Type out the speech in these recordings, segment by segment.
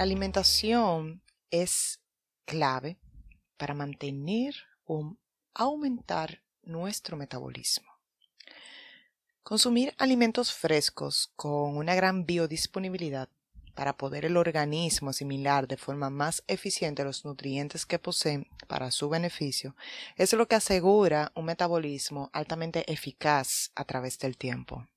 La alimentación es clave para mantener o aumentar nuestro metabolismo. Consumir alimentos frescos con una gran biodisponibilidad para poder el organismo asimilar de forma más eficiente los nutrientes que poseen para su beneficio es lo que asegura un metabolismo altamente eficaz a través del tiempo.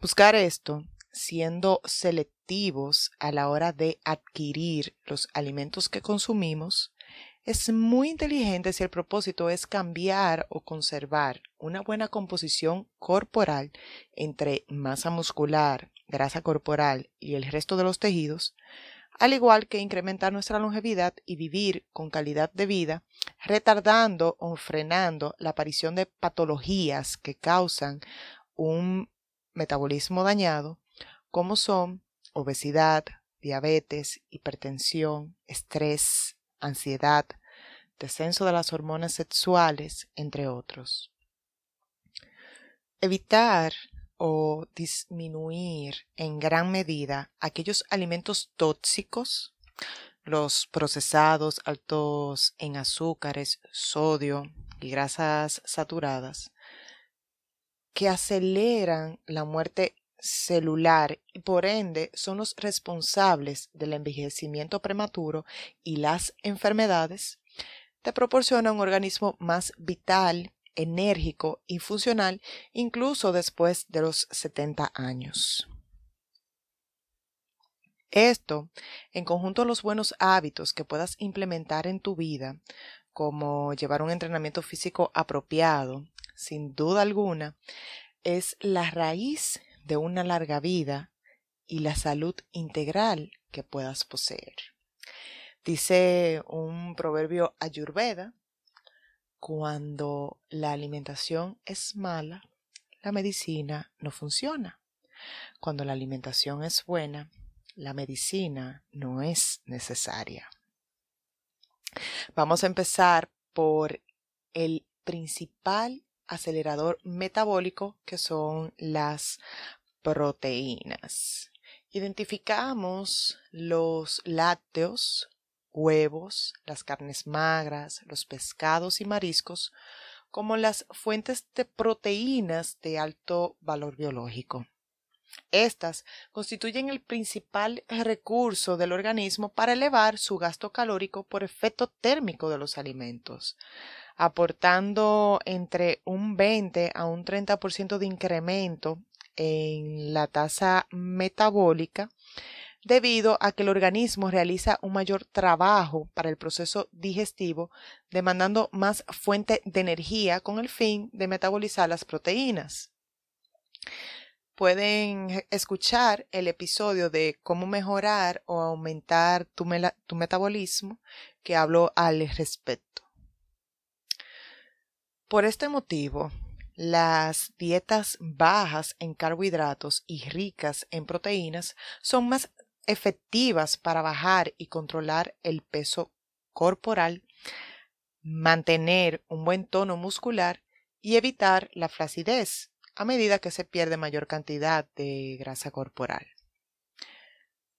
Buscar esto siendo selectivos a la hora de adquirir los alimentos que consumimos es muy inteligente si el propósito es cambiar o conservar una buena composición corporal entre masa muscular, grasa corporal y el resto de los tejidos, al igual que incrementar nuestra longevidad y vivir con calidad de vida, retardando o frenando la aparición de patologías que causan un metabolismo dañado, como son obesidad, diabetes, hipertensión, estrés, ansiedad, descenso de las hormonas sexuales, entre otros. Evitar o disminuir en gran medida aquellos alimentos tóxicos, los procesados altos en azúcares, sodio y grasas saturadas, que aceleran la muerte celular y por ende son los responsables del envejecimiento prematuro y las enfermedades, te proporciona un organismo más vital, enérgico y funcional incluso después de los 70 años. Esto, en conjunto a los buenos hábitos que puedas implementar en tu vida, como llevar un entrenamiento físico apropiado, sin duda alguna, es la raíz de una larga vida y la salud integral que puedas poseer. Dice un proverbio ayurveda, cuando la alimentación es mala, la medicina no funciona. Cuando la alimentación es buena, la medicina no es necesaria. Vamos a empezar por el principal acelerador metabólico que son las proteínas. Identificamos los lácteos, huevos, las carnes magras, los pescados y mariscos como las fuentes de proteínas de alto valor biológico. Estas constituyen el principal recurso del organismo para elevar su gasto calórico por efecto térmico de los alimentos, aportando entre un 20 a un 30% de incremento en la tasa metabólica debido a que el organismo realiza un mayor trabajo para el proceso digestivo, demandando más fuente de energía con el fin de metabolizar las proteínas. Pueden escuchar el episodio de cómo mejorar o aumentar tu, metabolismo que hablo al respecto. Por este motivo, las dietas bajas en carbohidratos y ricas en proteínas son más efectivas para bajar y controlar el peso corporal, mantener un buen tono muscular y evitar la flacidez a medida que se pierde mayor cantidad de grasa corporal.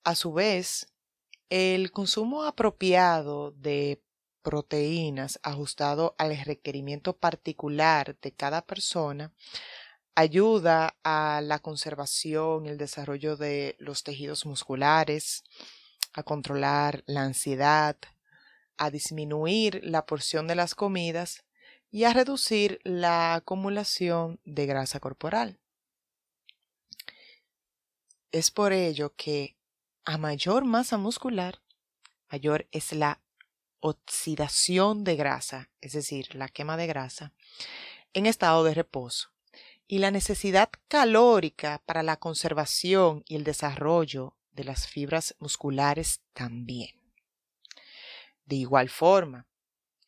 A su vez, el consumo apropiado de proteínas ajustado al requerimiento particular de cada persona ayuda a la conservación y el desarrollo de los tejidos musculares, a controlar la ansiedad, a disminuir la porción de las comidas y a reducir la acumulación de grasa corporal. Es por ello que a mayor masa muscular, mayor es la oxidación de grasa, es decir, la quema de grasa, en estado de reposo y la necesidad calórica para la conservación y el desarrollo de las fibras musculares también. De igual forma,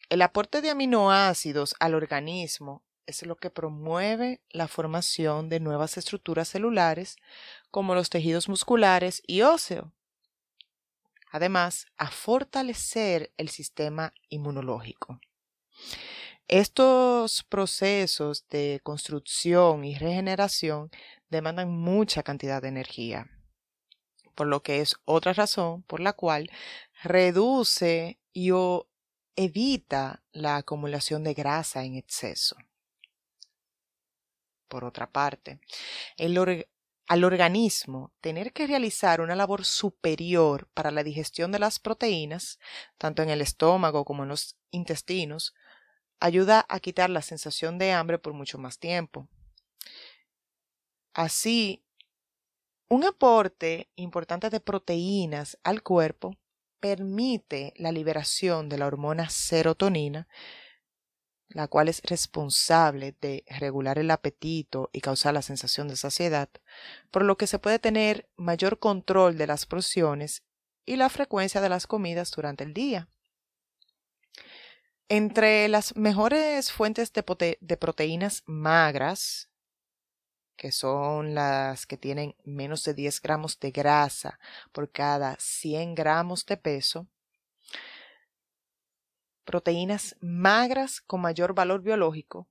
el aporte de aminoácidos al organismo es lo que promueve la formación de nuevas estructuras celulares como los tejidos musculares y óseo. Además, a fortalecer el sistema inmunológico. Estos procesos de construcción y regeneración demandan mucha cantidad de energía. por lo que es otra razón por la cual reduce y o evita la acumulación de grasa en exceso. Por otra parte, al organismo tener que realizar una labor superior para la digestión de las proteínas, tanto en el estómago como en los intestinos, ayuda a quitar la sensación de hambre por mucho más tiempo. Así, un aporte importante de proteínas al cuerpo permite la liberación de la hormona serotonina, la cual es responsable de regular el apetito y causar la sensación de saciedad, por lo que se puede tener mayor control de las porciones y la frecuencia de las comidas durante el día. Entre las mejores fuentes de, proteínas magras que son las que tienen menos de 10 gramos de grasa por cada 100 gramos de peso, proteínas magras con mayor valor biológico,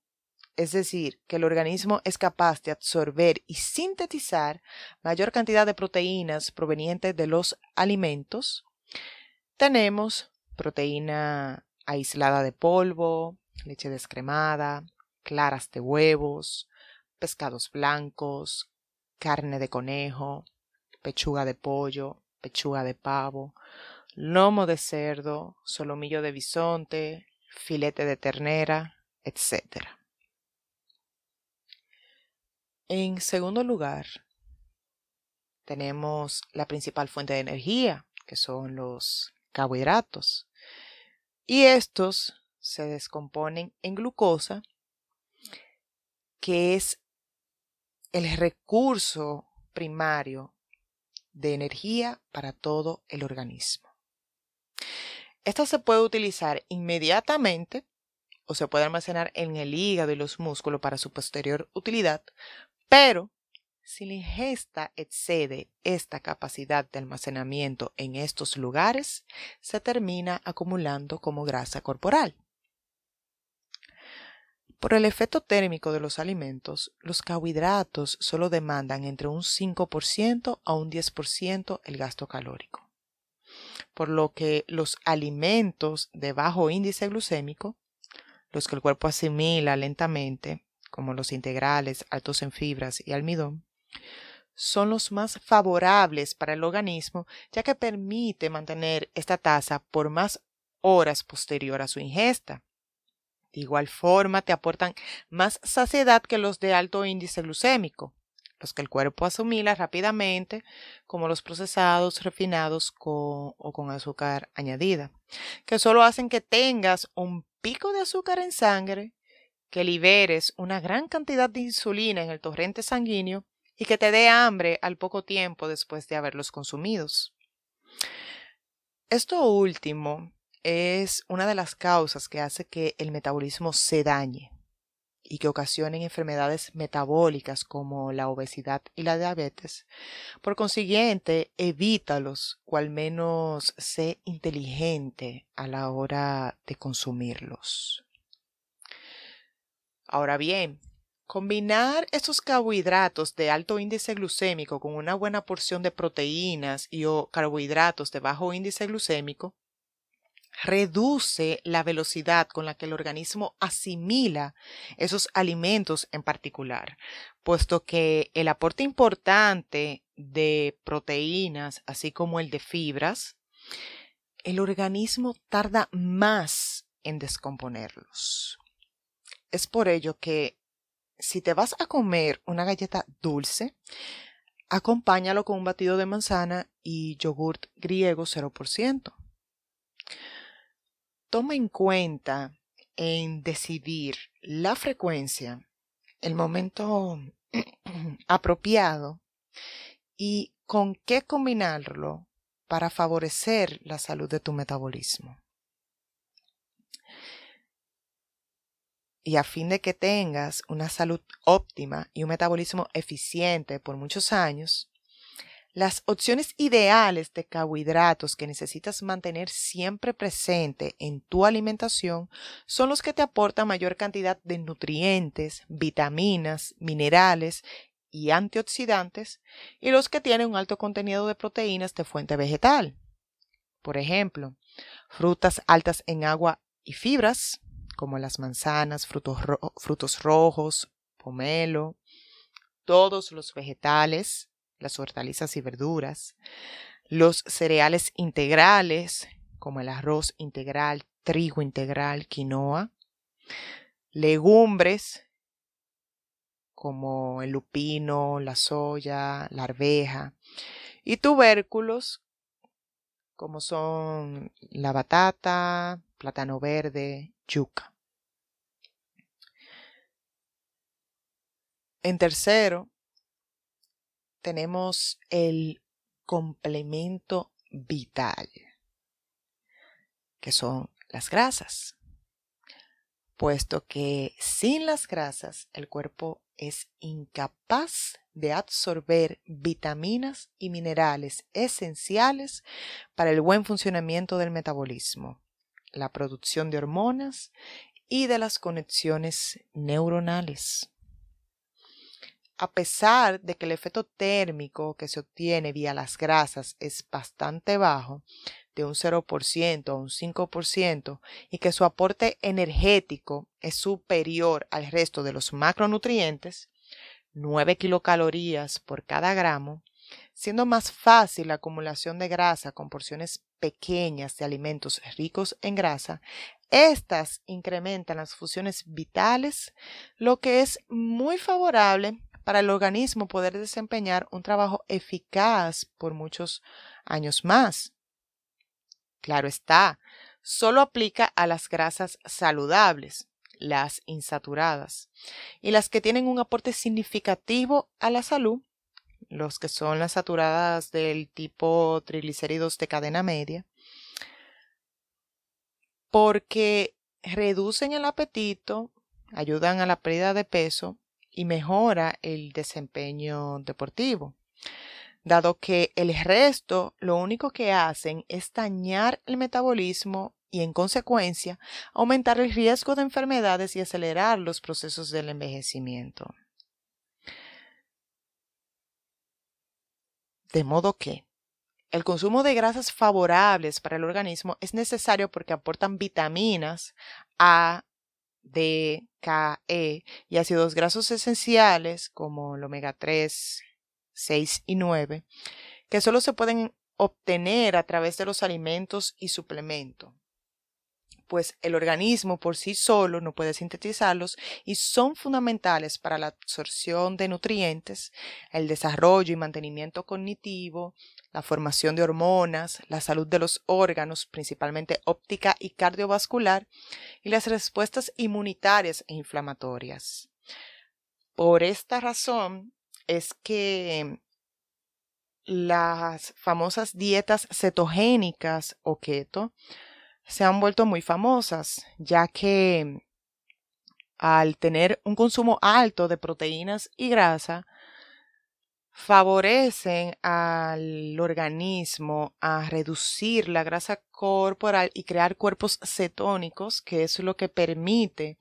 es decir, que el organismo es capaz de absorber y sintetizar mayor cantidad de proteínas provenientes de los alimentos, tenemos proteína aislada de polvo, leche descremada, claras de huevos, pescados blancos, carne de conejo, pechuga de pollo, pechuga de pavo, lomo de cerdo, solomillo de bisonte, filete de ternera, etc. En segundo lugar, tenemos la principal fuente de energía, que son los carbohidratos. Y estos se descomponen en glucosa, que es el recurso primario de energía para todo el organismo. Esta se puede utilizar inmediatamente o se puede almacenar en el hígado y los músculos para su posterior utilidad, pero si la ingesta excede esta capacidad de almacenamiento en estos lugares, se termina acumulando como grasa corporal. Por el efecto térmico de los alimentos, los carbohidratos solo demandan entre un 5% a un 10% el gasto calórico. Por lo que los alimentos de bajo índice glucémico, los que el cuerpo asimila lentamente, como los integrales altos en fibras y almidón, son los más favorables para el organismo ya que permite mantener esta tasa por más horas posterior a su ingesta. De igual forma, te aportan más saciedad que los de alto índice glucémico, los que el cuerpo asimila rápidamente, como los procesados, refinados o con azúcar añadida, que solo hacen que tengas un pico de azúcar en sangre, que liberes una gran cantidad de insulina en el torrente sanguíneo y que te dé hambre al poco tiempo después de haberlos consumidos. Esto último es una de las causas que hace que el metabolismo se dañe y que ocasionen enfermedades metabólicas como la obesidad y la diabetes. Por consiguiente, evítalos o al menos sé inteligente a la hora de consumirlos. Ahora bien, combinar estos carbohidratos de alto índice glucémico con una buena porción de proteínas y o carbohidratos de bajo índice glucémico reduce la velocidad con la que el organismo asimila esos alimentos en particular, puesto que el aporte importante de proteínas, así como el de fibras, el organismo tarda más en descomponerlos. Es por ello que si te vas a comer una galleta dulce, acompáñalo con un batido de manzana y yogurt griego 0% toma en cuenta en decidir la frecuencia, el momento apropiado y con qué combinarlo para favorecer la salud de tu metabolismo. Y a fin de que tengas una salud óptima y un metabolismo eficiente por muchos años, las opciones ideales de carbohidratos que necesitas mantener siempre presente en tu alimentación son los que te aportan mayor cantidad de nutrientes, vitaminas, minerales y antioxidantes, y los que tienen un alto contenido de proteínas de fuente vegetal. Por ejemplo, frutas altas en agua y fibras, como las manzanas, frutos, frutos rojos, pomelo, todos los vegetales, las hortalizas y verduras, los cereales integrales, como el arroz integral, trigo integral, quinoa, legumbres, como el lupino, la soya, la arveja, y tubérculos, como son la batata, plátano verde, yuca. En tercero, tenemos el complemento vital, que son las grasas, puesto que sin las grasas el cuerpo es incapaz de absorber vitaminas y minerales esenciales para el buen funcionamiento del metabolismo, la producción de hormonas y de las conexiones neuronales a pesar de que el efecto térmico que se obtiene vía las grasas es bastante bajo, de un 0% a un 5%, y que su aporte energético es superior al resto de los macronutrientes, 9 kilocalorías por cada gramo, siendo más fácil la acumulación de grasa con porciones pequeñas de alimentos ricos en grasa, estas incrementan las funciones vitales, lo que es muy favorable para el organismo poder desempeñar un trabajo eficaz por muchos años más. Claro está, solo aplica a las grasas saludables, las insaturadas, y las que tienen un aporte significativo a la salud, los que son las saturadas del tipo triglicéridos de cadena media, porque reducen el apetito, ayudan a la pérdida de peso y mejora el desempeño deportivo, dado que el resto lo único que hacen es dañar el metabolismo y en consecuencia aumentar el riesgo de enfermedades y acelerar los procesos del envejecimiento. De modo que el consumo de grasas favorables para el organismo es necesario porque aportan vitaminas A, D, K, E y ácidos grasos esenciales como el omega 3, 6 y 9, que solo se pueden obtener a través de los alimentos y suplementos pues el organismo por sí solo no puede sintetizarlos y son fundamentales para la absorción de nutrientes, el desarrollo y mantenimiento cognitivo, la formación de hormonas, la salud de los órganos, principalmente óptica y cardiovascular, y las respuestas inmunitarias e inflamatorias. Por esta razón es que las famosas dietas cetogénicas o keto se han vuelto muy famosas, ya que al tener un consumo alto de proteínas y grasa, favorecen al organismo a reducir la grasa corporal y crear cuerpos cetónicos, que es lo que permite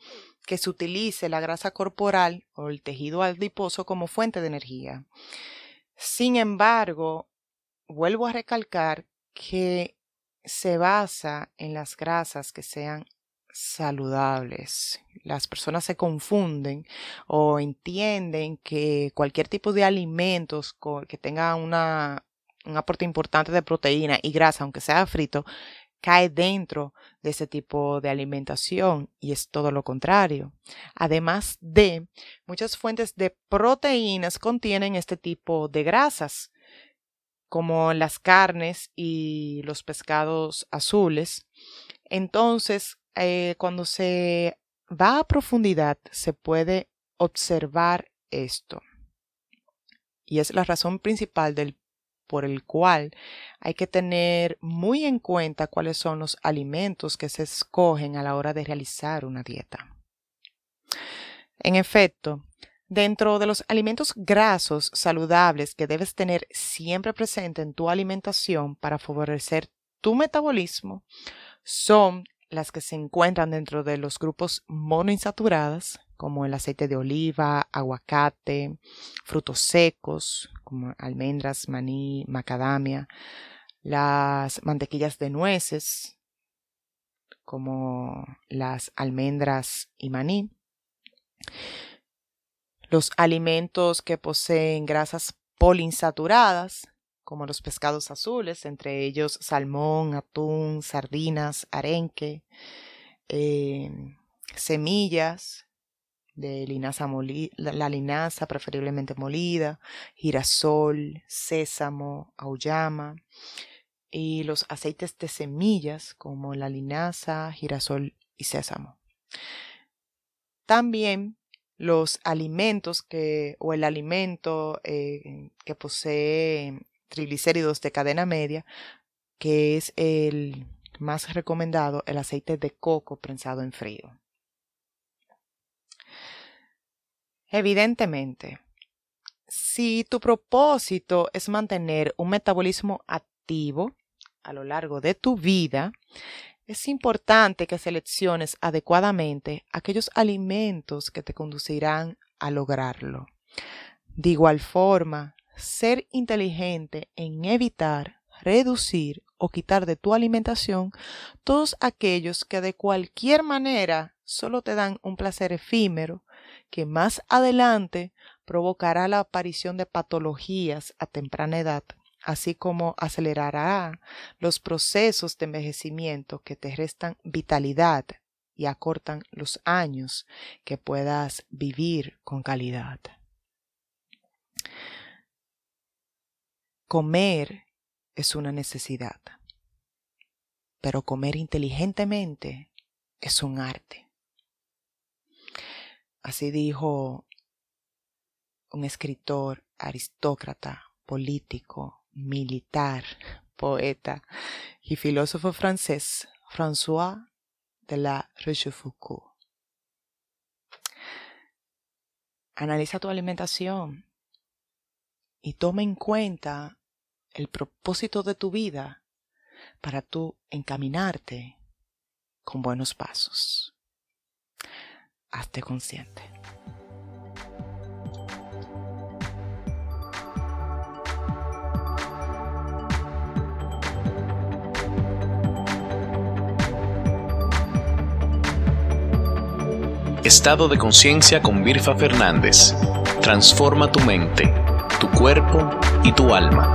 que se utilice la grasa corporal o el tejido adiposo como fuente de energía. Sin embargo, vuelvo a recalcar que se basa en las grasas que sean saludables. Las personas se confunden o entienden que cualquier tipo de alimentos que tenga una, un aporte importante de proteína y grasa, aunque sea frito, cae dentro de ese tipo de alimentación y es todo lo contrario. Además de, muchas fuentes de proteínas contienen este tipo de grasas como las carnes y los pescados azules. Entonces, eh, cuando se va a profundidad, se puede observar esto. Y es la razón principal del, por el cual hay que tener muy en cuenta cuáles son los alimentos que se escogen a la hora de realizar una dieta. En efecto, Dentro de los alimentos grasos saludables que debes tener siempre presente en tu alimentación para favorecer tu metabolismo son las que se encuentran dentro de los grupos monoinsaturadas, como el aceite de oliva, aguacate, frutos secos, como almendras, maní, macadamia, las mantequillas de nueces, como las almendras y maní, los alimentos que poseen grasas poliinsaturadas, como los pescados azules, entre ellos salmón, atún, sardinas, arenque, em, semillas de linaza molida, la linaza preferiblemente molida, girasol, sésamo, auyama, y los aceites de semillas como la linaza, girasol y sésamo. También los alimentos que, o el alimento eh, que posee triglicéridos de cadena media, que es el más recomendado, el aceite de coco prensado en frío. Evidentemente, si tu propósito es mantener un metabolismo activo a lo largo de tu vida, es importante que selecciones adecuadamente aquellos alimentos que te conducirán a lograrlo. De igual forma, ser inteligente en evitar, reducir o quitar de tu alimentación todos aquellos que de cualquier manera solo te dan un placer efímero que más adelante provocará la aparición de patologías a temprana edad así como acelerará los procesos de envejecimiento que te restan vitalidad y acortan los años que puedas vivir con calidad. Comer es una necesidad, pero comer inteligentemente es un arte. Así dijo un escritor aristócrata, político, militar, poeta y filósofo francés François de la Rochefoucauld. Analiza tu alimentación y toma en cuenta el propósito de tu vida para tú encaminarte con buenos pasos. Hazte consciente. Estado de conciencia con Virfa Fernández. Transforma tu mente, tu cuerpo y tu alma.